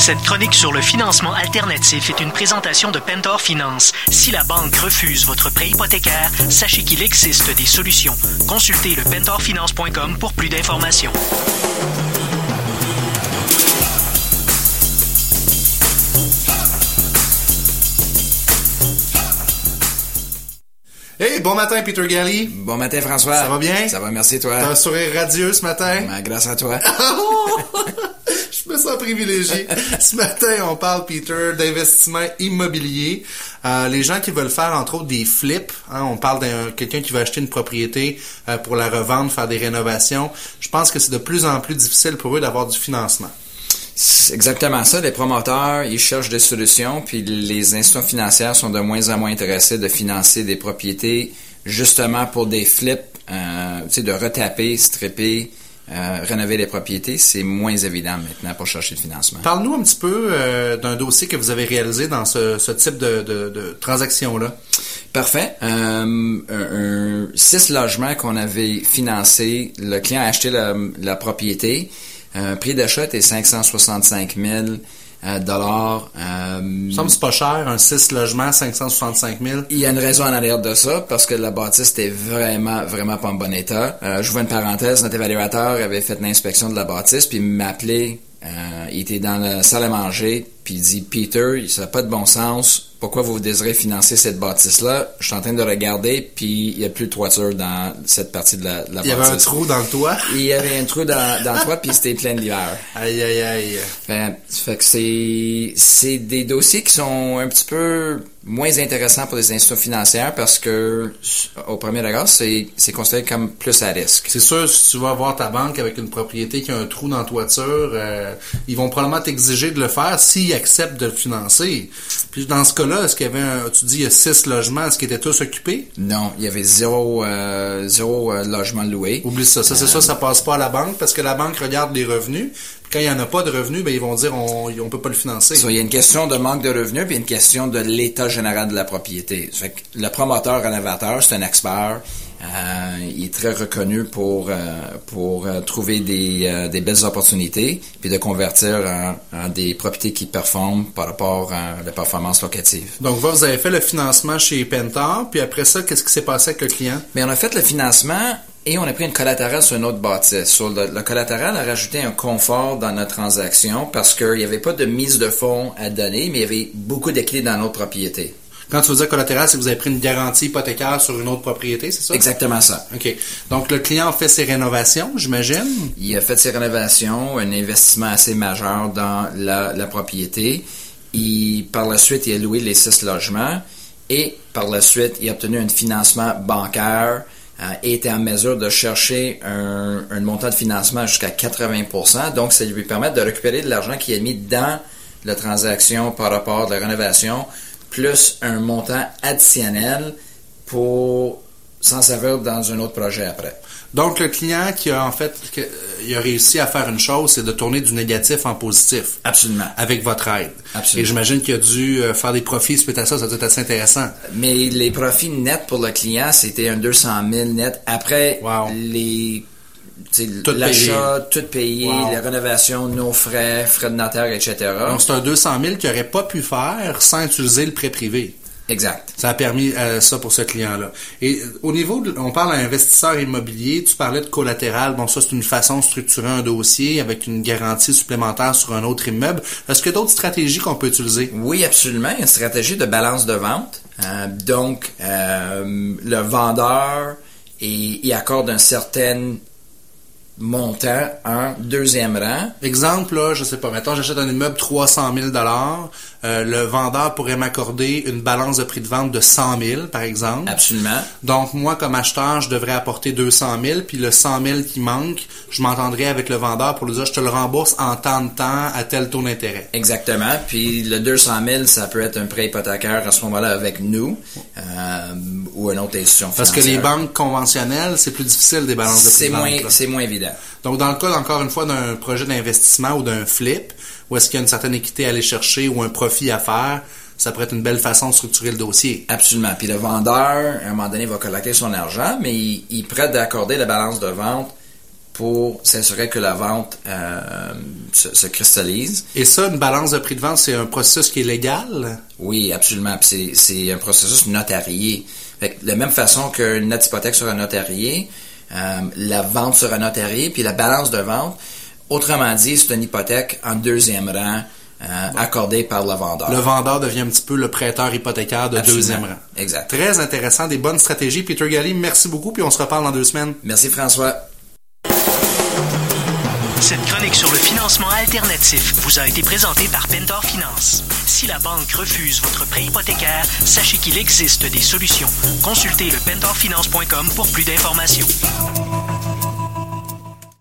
Cette chronique sur le financement alternatif est une présentation de Pentor Finance. Si la banque refuse votre prêt hypothécaire, sachez qu'il existe des solutions. Consultez le pentorfinance.com pour plus d'informations. Hey, bon matin, Peter Galley. Bon matin, François. Ça va bien? Ça va, merci, toi. T'as un sourire radieux ce matin? Ben, grâce à toi. Privilégié. ce matin, on parle, Peter, d'investissement immobilier. Euh, les gens qui veulent faire, entre autres, des flips. Hein, on parle d'un quelqu'un qui veut acheter une propriété euh, pour la revendre, faire des rénovations. Je pense que c'est de plus en plus difficile pour eux d'avoir du financement. C'est exactement ça. Les promoteurs, ils cherchent des solutions, puis les institutions financières sont de moins en moins intéressés de financer des propriétés justement pour des flips, euh, de retaper, stripper, euh, rénover les propriétés. C'est moins évident maintenant pour chercher le financement. Parle-nous un petit peu euh, d'un dossier que vous avez réalisé dans ce, ce type de, de, de transaction-là. Parfait. Euh, un, un, six logements qu'on avait financés. Le client a acheté la, la propriété. Euh, prix d'achat était 565 000 euh, dollars. Euh, Ça me semble pas cher, un 6 logements, 565 000. Il y a une raison en arrière de ça, parce que la bâtisse était vraiment, vraiment pas en bon état. Euh, je vois une parenthèse, notre évaluateur avait fait l'inspection de la bâtisse, puis il m'a appelé, euh, il était dans la salle à manger, puis il dit « Peter, ça n'a pas de bon sens, pourquoi vous désirez financer cette bâtisse-là? Je suis en train de regarder, puis il n'y a plus de toiture dans cette partie de la, de la Il y bâtisse. avait un trou dans le toit? Il y avait un trou dans, dans le toit, puis c'était plein d'hiver. Aïe, aïe, aïe. Fait, fait que c'est, c'est des dossiers qui sont un petit peu moins intéressants pour les institutions financières parce que, au premier regard, c'est, c'est considéré comme plus à risque. C'est sûr, si tu vas voir ta banque avec une propriété qui a un trou dans la toiture, euh, ils vont probablement t'exiger de le faire s'ils acceptent de le financer. Puis dans ce cas-là, est-ce qu'il y avait un, tu dis il y a six logements, est-ce qu'ils étaient tous occupés? Non, il y avait zéro, euh, zéro euh, logement loué. Oublie ça. Ça, c'est ça, ça passe pas à la banque parce que la banque regarde les revenus. Puis quand il y en a pas de revenus, ben ils vont dire on, on peut pas le financer. Il y a une question de manque de revenus, puis une question de l'état général de la propriété. Fait que le promoteur rénovateur, c'est un expert. Euh, il est très reconnu pour euh, pour euh, trouver des, euh, des belles opportunités, puis de convertir en, en des propriétés qui performent par rapport à la performance locative. Donc vous avez fait le financement chez Pentar, puis après ça, qu'est-ce qui s'est passé avec le client? Mais on a fait le financement et on a pris une collatéral sur une autre bâtisse. Sur le, le collatéral a rajouté un confort dans notre transaction parce qu'il n'y avait pas de mise de fonds à donner, mais il y avait beaucoup de clés dans notre propriété. Quand tu veux dire collatéral, c'est que vous avez pris une garantie hypothécaire sur une autre propriété, c'est ça? Exactement ça. OK. Donc, le client a fait ses rénovations, j'imagine? Il a fait ses rénovations, un investissement assez majeur dans la, la propriété. Il, par la suite, il a loué les six logements et par la suite, il a obtenu un financement bancaire et était en mesure de chercher un, un montant de financement jusqu'à 80% Donc, ça lui permet de récupérer de l'argent qu'il a mis dans la transaction par rapport à la rénovation, plus un montant additionnel pour s'en servir dans un autre projet après. Donc, le client qui a en fait, que- il a réussi à faire une chose, c'est de tourner du négatif en positif. Absolument. Avec votre aide. Absolument. Et j'imagine qu'il a dû euh, faire des profits suite à ça, ça doit être assez intéressant. Mais les profits nets pour le client, c'était un 200 000 net. Après Wow. les l'achat, tout payé, Wow. la rénovation, nos frais, frais de notaire, etc. Donc, c'est un 200 000 qu'il n'aurait pas pu faire sans utiliser le prêt privé. Exact. Ça a permis euh, ça pour ce client-là. Et euh, au niveau, de, on parle à investisseur immobilier, tu parlais de collatéral. Bon, ça, c'est une façon de structurer un dossier avec une garantie supplémentaire sur un autre immeuble. Est-ce qu'il y a d'autres stratégies qu'on peut utiliser? Oui, absolument. Il y a une stratégie de balance de vente. Euh, donc, euh, le vendeur il, il accorde un certain montant en deuxième rang. Exemple, là, je sais pas, mettons, j'achète un immeuble 300 000 euh, le vendeur pourrait m'accorder une balance de prix de vente de 100 000 par exemple. Absolument. Donc, moi, comme acheteur, je devrais apporter 200 000 puis le 100 000 qui manque, je m'entendrai avec le vendeur pour lui dire, je te le rembourse en temps de temps à tel taux d'intérêt. Exactement. Puis le 200 000, ça peut être un prêt hypothécaire à ce moment-là avec nous euh, ou une autre institution Parce que les banques conventionnelles, c'est plus difficile des balances de prix c'est de vente, moins, c'est moins évident. Donc, dans le cas, encore une fois, d'un projet d'investissement ou d'un flip, où est-ce qu'il y a une certaine équité à aller chercher ou un profit à faire, ça pourrait être une belle façon de structurer le dossier. Absolument. Puis le vendeur, à un moment donné, va collecter son argent, mais il, il est prêt d'accorder la balance de vente pour s'assurer que la vente euh, se, se, cristallise. Et ça, une balance de prix de vente, c'est un processus qui est légal? Oui, absolument. C'est un processus notarié. Fait que de la même façon qu'une note hypothèque sera notariée, euh, la vente sera notariée, puis la balance de vente, autrement dit, c'est une hypothèque en deuxième rang euh, accordée par le vendeur. Le vendeur devient un petit peu le prêteur hypothécaire de Absolument. deuxième rang. Exact. Très intéressant, des bonnes stratégies. Peter Galli, merci beaucoup, puis on se reparle dans deux semaines. Merci François. Cette chronique sur le financement alternatif vous a été présentée par Pentor Finance. Si la banque refuse votre prêt hypothécaire, sachez qu'il existe des solutions. Consultez le pentorfinance.com pour plus d'informations.